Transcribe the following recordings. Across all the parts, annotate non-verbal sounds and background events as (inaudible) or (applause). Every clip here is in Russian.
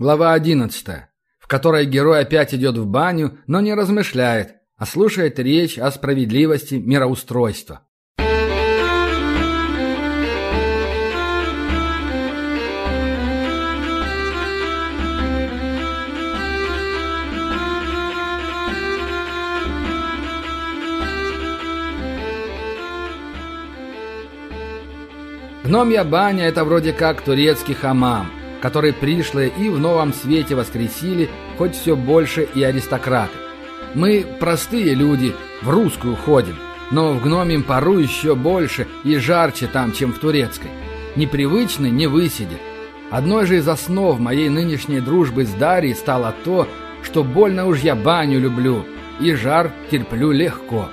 Глава 11, в которой герой опять идет в баню, но не размышляет, а слушает речь о справедливости мироустройства. Гномья баня – это вроде как турецкий хамам, который пришлые и в новом свете воскресили, хоть все больше и аристократы. Мы, простые люди, в русскую ходим, но в гномим пару еще больше и жарче там, чем в турецкой. Непривычный не высидит. Одной же из основ моей нынешней дружбы с Дарьей стало то, что больно уж я баню люблю, и жар терплю легко.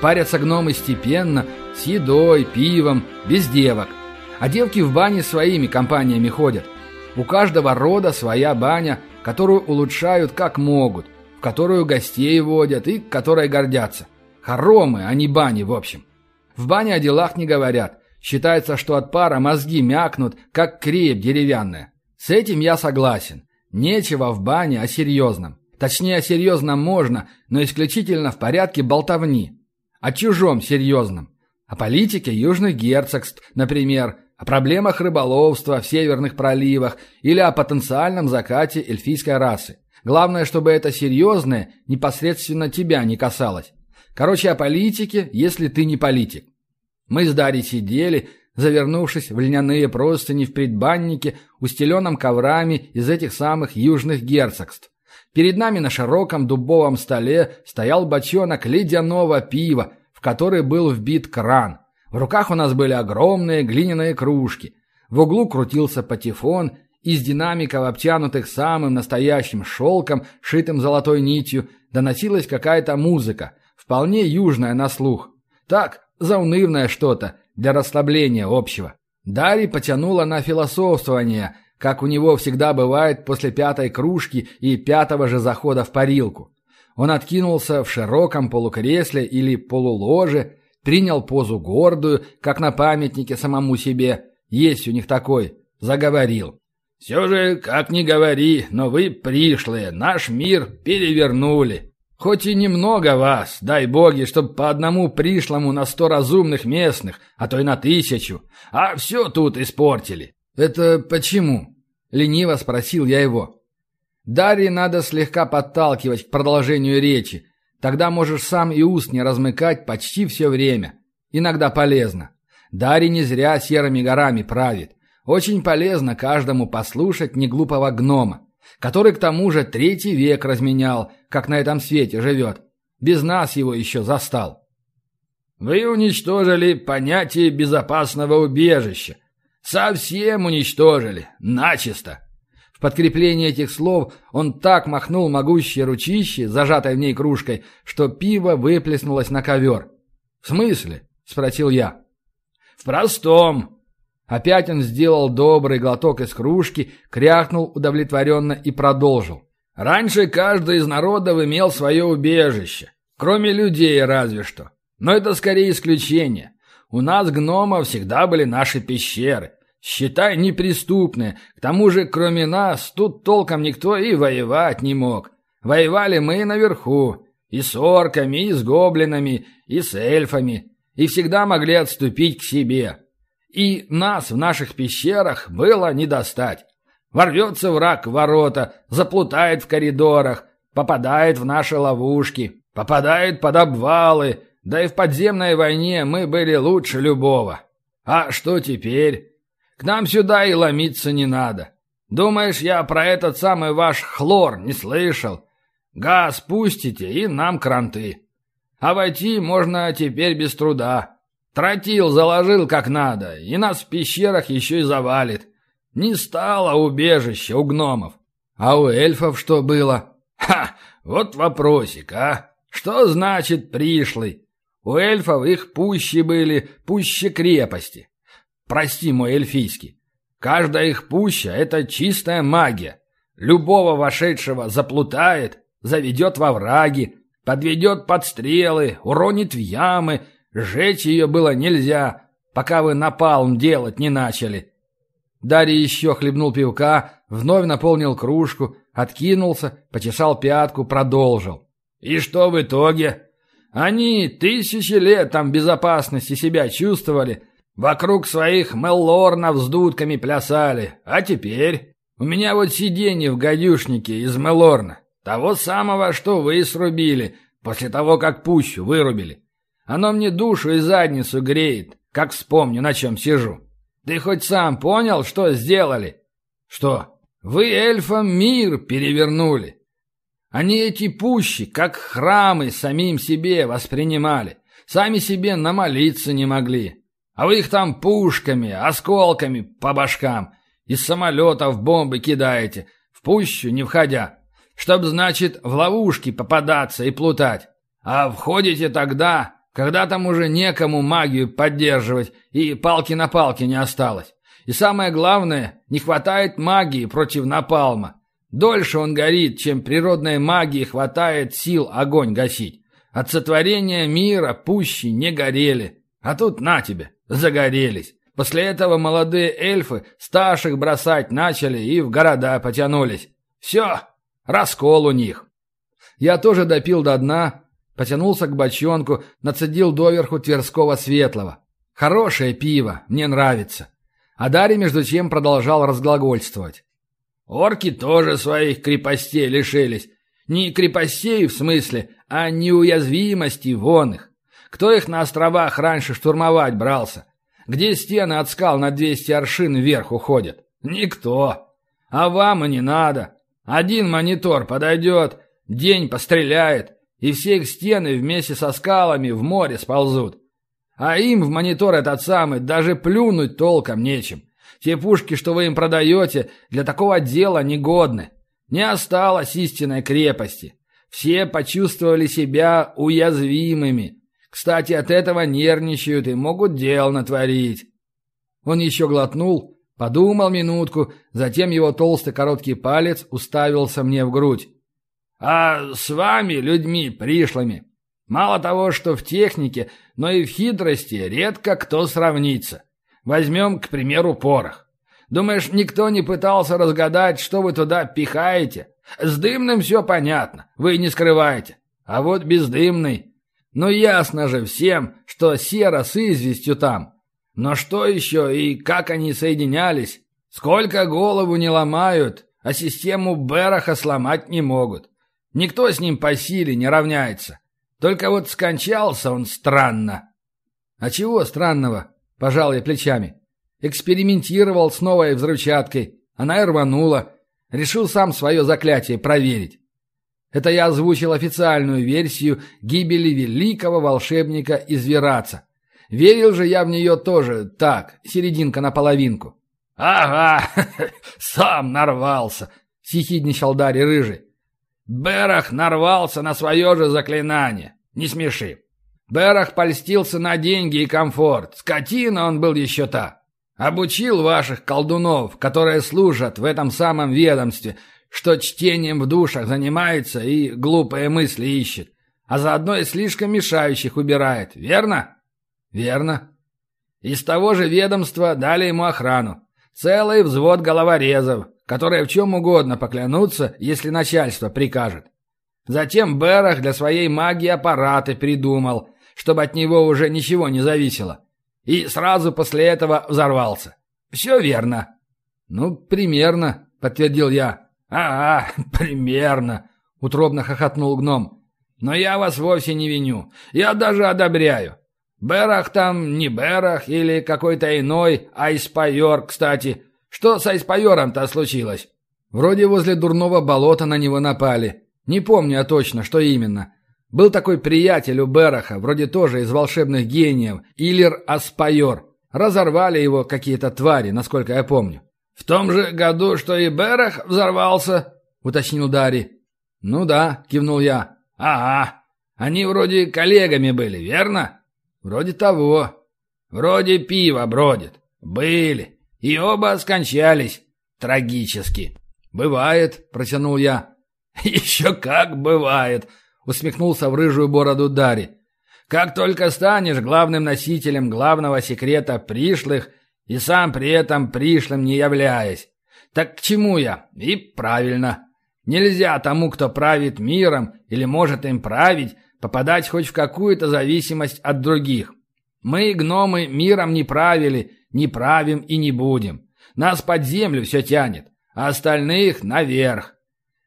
Парятся гномы степенно, с едой, пивом, без девок. А девки в бане своими компаниями ходят. У каждого рода своя баня, которую улучшают как могут, в которую гостей водят и которой гордятся. Хоромы, а не бани, в общем. В бане о делах не говорят. Считается, что от пара мозги мякнут, как креп деревянная. С этим я согласен. Нечего в бане о серьезном. Точнее, о серьезном можно, но исключительно в порядке болтовни. О чужом серьезном. О политике южных герцогств, например, о проблемах рыболовства в северных проливах или о потенциальном закате эльфийской расы. Главное, чтобы это серьезное непосредственно тебя не касалось. Короче, о политике, если ты не политик. Мы с Дарьей сидели, завернувшись в льняные простыни в предбаннике, устеленном коврами из этих самых южных герцогств. Перед нами на широком дубовом столе стоял бочонок ледяного пива, в который был вбит кран – в руках у нас были огромные глиняные кружки. В углу крутился патефон, из динамиков, обтянутых самым настоящим шелком, шитым золотой нитью, доносилась какая-то музыка, вполне южная на слух. Так, заунывное что-то, для расслабления общего. Дарья потянула на философствование, как у него всегда бывает после пятой кружки и пятого же захода в парилку. Он откинулся в широком полукресле или полуложе, принял позу гордую, как на памятнике самому себе. Есть у них такой. Заговорил. «Все же, как ни говори, но вы пришлые, наш мир перевернули. Хоть и немного вас, дай боги, чтоб по одному пришлому на сто разумных местных, а то и на тысячу, а все тут испортили». «Это почему?» — лениво спросил я его. Дарье надо слегка подталкивать к продолжению речи, Тогда можешь сам и уст не размыкать почти все время. Иногда полезно. Дарий не зря серыми горами правит. Очень полезно каждому послушать неглупого гнома, который к тому же третий век разменял, как на этом свете живет. Без нас его еще застал. Вы уничтожили понятие безопасного убежища. Совсем уничтожили. Начисто. В подкрепление этих слов он так махнул могущее ручище, зажатой в ней кружкой, что пиво выплеснулось на ковер. «В смысле?» — спросил я. «В простом». Опять он сделал добрый глоток из кружки, кряхнул удовлетворенно и продолжил. «Раньше каждый из народов имел свое убежище, кроме людей разве что. Но это скорее исключение. У нас, гномов, всегда были наши пещеры. Считай, неприступные. К тому же, кроме нас, тут толком никто и воевать не мог. Воевали мы наверху. И с орками, и с гоблинами, и с эльфами. И всегда могли отступить к себе. И нас в наших пещерах было не достать. Ворвется враг в ворота, заплутает в коридорах, попадает в наши ловушки, попадает под обвалы, да и в подземной войне мы были лучше любого. А что теперь? К нам сюда и ломиться не надо. Думаешь, я про этот самый ваш хлор не слышал? Газ пустите, и нам кранты. А войти можно теперь без труда. Тротил заложил как надо, и нас в пещерах еще и завалит. Не стало убежища у гномов. А у эльфов что было? Ха, вот вопросик, а? Что значит пришлый? У эльфов их пуще были, пуще крепости. Прости мой эльфийский. Каждая их пуща — это чистая магия. Любого вошедшего заплутает, заведет во враги, подведет под стрелы, уронит в ямы. Сжечь ее было нельзя, пока вы напалм делать не начали. Дарья еще хлебнул пивка, вновь наполнил кружку, откинулся, почесал пятку, продолжил. «И что в итоге? Они тысячи лет там безопасности себя чувствовали, вокруг своих меллорнов с дудками плясали, а теперь...» У меня вот сиденье в гадюшнике из Мелорна. Того самого, что вы срубили, после того, как пущу вырубили. Оно мне душу и задницу греет, как вспомню, на чем сижу. Ты хоть сам понял, что сделали? Что? Вы эльфам мир перевернули. Они эти пущи, как храмы, самим себе воспринимали. Сами себе намолиться не могли. А вы их там пушками, осколками по башкам из самолетов бомбы кидаете, в пущу не входя. Чтоб, значит, в ловушки попадаться и плутать. А входите тогда, когда там уже некому магию поддерживать и палки на палке не осталось. И самое главное, не хватает магии против напалма. Дольше он горит, чем природной магии хватает сил огонь гасить. От сотворения мира пущи не горели. А тут на тебе, загорелись. После этого молодые эльфы старших бросать начали и в города потянулись. Все, раскол у них. Я тоже допил до дна, потянулся к бочонку, нацедил доверху Тверского светлого. Хорошее пиво, мне нравится. А Дарья, между тем, продолжал разглагольствовать. Орки тоже своих крепостей лишились. Не крепостей в смысле, а неуязвимости вон их. Кто их на островах раньше штурмовать брался? где стены от скал на 200 аршин вверх уходят? Никто. А вам и не надо. Один монитор подойдет, день постреляет, и все их стены вместе со скалами в море сползут. А им в монитор этот самый даже плюнуть толком нечем. Те пушки, что вы им продаете, для такого дела негодны. Не осталось истинной крепости. Все почувствовали себя уязвимыми. Кстати, от этого нервничают и могут дел натворить. Он еще глотнул, подумал минутку, затем его толстый короткий палец уставился мне в грудь. «А с вами, людьми пришлыми, мало того, что в технике, но и в хитрости редко кто сравнится. Возьмем, к примеру, порох. Думаешь, никто не пытался разгадать, что вы туда пихаете? С дымным все понятно, вы не скрываете. А вот бездымный ну ясно же всем, что сера с известью там. Но что еще и как они соединялись? Сколько голову не ломают, а систему Бераха сломать не могут. Никто с ним по силе не равняется. Только вот скончался он странно. А чего странного? Пожал я плечами. Экспериментировал с новой взрывчаткой. Она и рванула. Решил сам свое заклятие проверить. Это я озвучил официальную версию гибели великого волшебника из Вераца. Верил же я в нее тоже так, серединка на половинку. «Ага, (laughs) сам нарвался», — сихидничал Дарья Рыжий. «Берах нарвался на свое же заклинание. Не смеши. Берах польстился на деньги и комфорт. Скотина он был еще та. Обучил ваших колдунов, которые служат в этом самом ведомстве, что чтением в душах занимается и глупые мысли ищет, а заодно и слишком мешающих убирает, верно? Верно. Из того же ведомства дали ему охрану. Целый взвод головорезов, которые в чем угодно поклянутся, если начальство прикажет. Затем Берах для своей магии аппараты придумал, чтобы от него уже ничего не зависело. И сразу после этого взорвался. Все верно. Ну, примерно, подтвердил я. «Ага, примерно», — утробно хохотнул гном. «Но я вас вовсе не виню. Я даже одобряю. Берах там не Берах или какой-то иной Айспайор, кстати. Что с Айспайором-то случилось?» «Вроде возле дурного болота на него напали. Не помню я точно, что именно. Был такой приятель у Бераха, вроде тоже из волшебных гениев, Илер Аспайор. Разорвали его какие-то твари, насколько я помню. «В том же году, что и Берах взорвался?» — уточнил Дарий. «Ну да», — кивнул я. «Ага. Они вроде коллегами были, верно?» «Вроде того. Вроде пиво бродит. Были. И оба скончались. Трагически». «Бывает», — протянул я. (laughs) «Еще как бывает», — усмехнулся в рыжую бороду Дари. «Как только станешь главным носителем главного секрета пришлых, и сам при этом пришлым не являясь. Так к чему я? И правильно. Нельзя тому, кто правит миром или может им править, попадать хоть в какую-то зависимость от других. Мы, гномы, миром не правили, не правим и не будем. Нас под землю все тянет, а остальных наверх.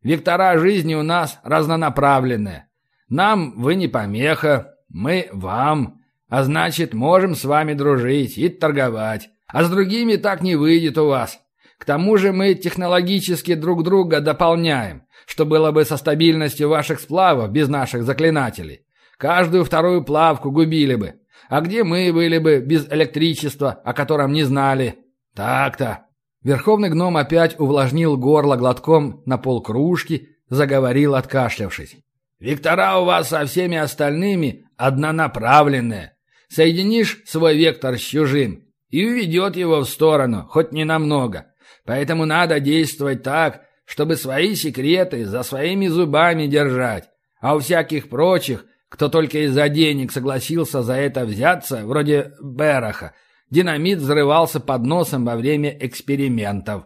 Вектора жизни у нас разнонаправленные. Нам вы не помеха, мы вам. А значит, можем с вами дружить и торговать. А с другими так не выйдет у вас. К тому же мы технологически друг друга дополняем, что было бы со стабильностью ваших сплавов без наших заклинателей. Каждую вторую плавку губили бы. А где мы были бы без электричества, о котором не знали? Так-то. Верховный гном опять увлажнил горло глотком на полкружки, заговорил, откашлявшись. «Вектора у вас со всеми остальными однонаправленные. Соединишь свой вектор с чужим и уведет его в сторону, хоть не намного. Поэтому надо действовать так, чтобы свои секреты за своими зубами держать. А у всяких прочих, кто только из-за денег согласился за это взяться, вроде Бераха, динамит взрывался под носом во время экспериментов.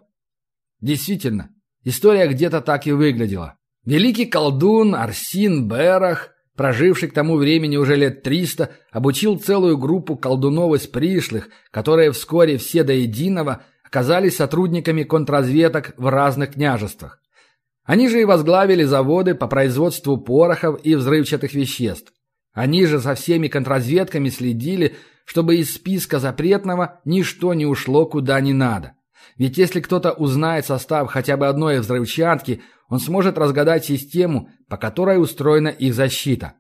Действительно, история где-то так и выглядела. Великий колдун Арсин Берах, проживший к тому времени уже лет триста, обучил целую группу колдунов из пришлых, которые вскоре все до единого оказались сотрудниками контрразведок в разных княжествах. Они же и возглавили заводы по производству порохов и взрывчатых веществ. Они же со всеми контрразведками следили, чтобы из списка запретного ничто не ушло куда не надо. Ведь если кто-то узнает состав хотя бы одной взрывчатки, он сможет разгадать систему, по которой устроена их защита.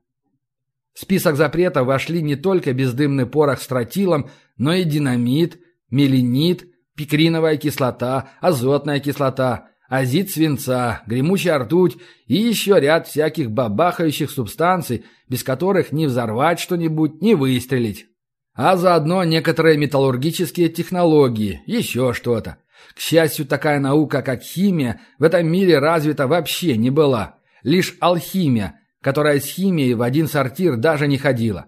В список запретов вошли не только бездымный порох с тротилом, но и динамит, меленит, пикриновая кислота, азотная кислота, азид свинца, гремучая ртуть и еще ряд всяких бабахающих субстанций, без которых ни взорвать что-нибудь, ни выстрелить. А заодно некоторые металлургические технологии, еще что-то. К счастью, такая наука, как химия, в этом мире развита вообще не была. Лишь алхимия, которая с химией в один сортир даже не ходила.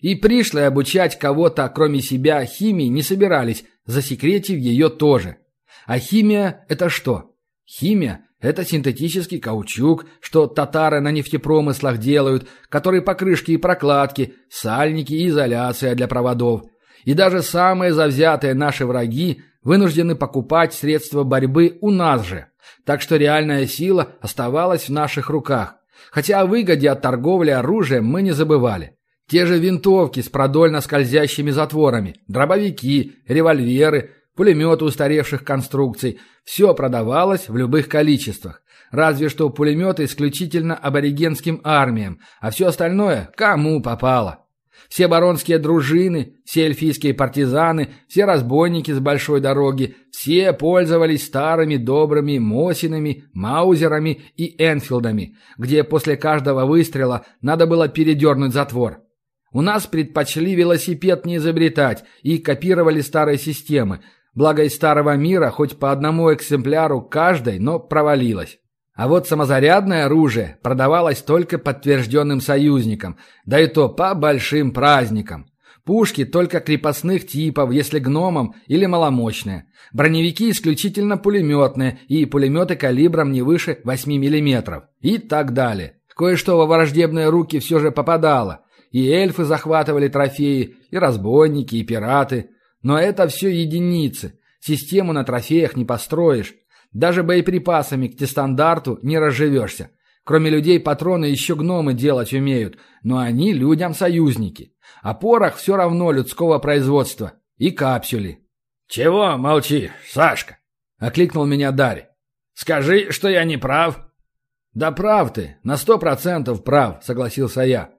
И пришлые обучать кого-то, кроме себя, химии не собирались, засекретив ее тоже. А химия – это что? Химия – это синтетический каучук, что татары на нефтепромыслах делают, который покрышки и прокладки, сальники и изоляция для проводов. И даже самые завзятые наши враги вынуждены покупать средства борьбы у нас же. Так что реальная сила оставалась в наших руках. Хотя о выгоде от торговли оружием мы не забывали. Те же винтовки с продольно скользящими затворами, дробовики, револьверы, пулеметы устаревших конструкций – все продавалось в любых количествах. Разве что пулеметы исключительно аборигенским армиям, а все остальное кому попало. Все баронские дружины, все эльфийские партизаны, все разбойники с большой дороги, все пользовались старыми добрыми Мосинами, Маузерами и Энфилдами, где после каждого выстрела надо было передернуть затвор. У нас предпочли велосипед не изобретать и копировали старые системы, благо из старого мира хоть по одному экземпляру каждой, но провалилось. А вот самозарядное оружие продавалось только подтвержденным союзникам, да и то по большим праздникам. Пушки только крепостных типов, если гномам или маломощные. Броневики исключительно пулеметные и пулеметы калибром не выше 8 мм. И так далее. Кое-что во враждебные руки все же попадало. И эльфы захватывали трофеи, и разбойники, и пираты. Но это все единицы. Систему на трофеях не построишь. Даже боеприпасами к тестандарту не разживешься. Кроме людей патроны еще гномы делать умеют, но они людям союзники. А порох все равно людского производства. И капсюли. «Чего молчишь, Сашка?» — окликнул меня Дарь. «Скажи, что я не прав». «Да прав ты, на сто процентов прав», — согласился я.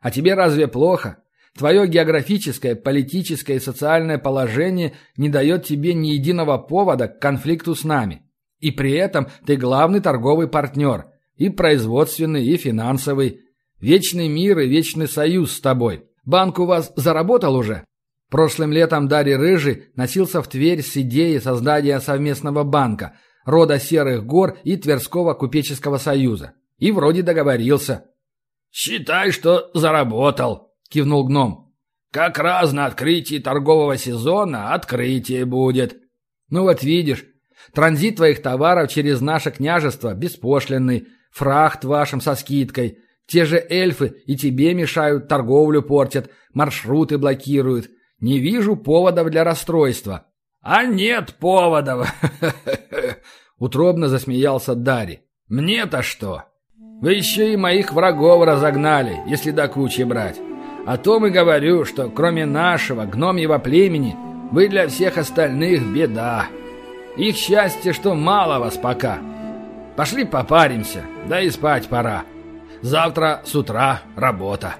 А тебе разве плохо? Твое географическое, политическое и социальное положение не дает тебе ни единого повода к конфликту с нами. И при этом ты главный торговый партнер. И производственный, и финансовый. Вечный мир и вечный союз с тобой. Банк у вас заработал уже? Прошлым летом Дарья Рыжий носился в Тверь с идеей создания совместного банка, рода Серых гор и Тверского купеческого союза. И вроде договорился. «Считай, что заработал», — кивнул гном. «Как раз на открытии торгового сезона открытие будет». «Ну вот видишь, Транзит твоих товаров через наше княжество беспошлинный, фрахт вашим со скидкой. Те же эльфы и тебе мешают, торговлю портят, маршруты блокируют. Не вижу поводов для расстройства». «А нет поводов!» (laughs) Утробно засмеялся Дари. «Мне-то что? Вы еще и моих врагов разогнали, если до кучи брать. О том и говорю, что кроме нашего гномьего племени вы для всех остальных беда. Их счастье, что мало вас пока. Пошли попаримся, да и спать пора. Завтра с утра работа».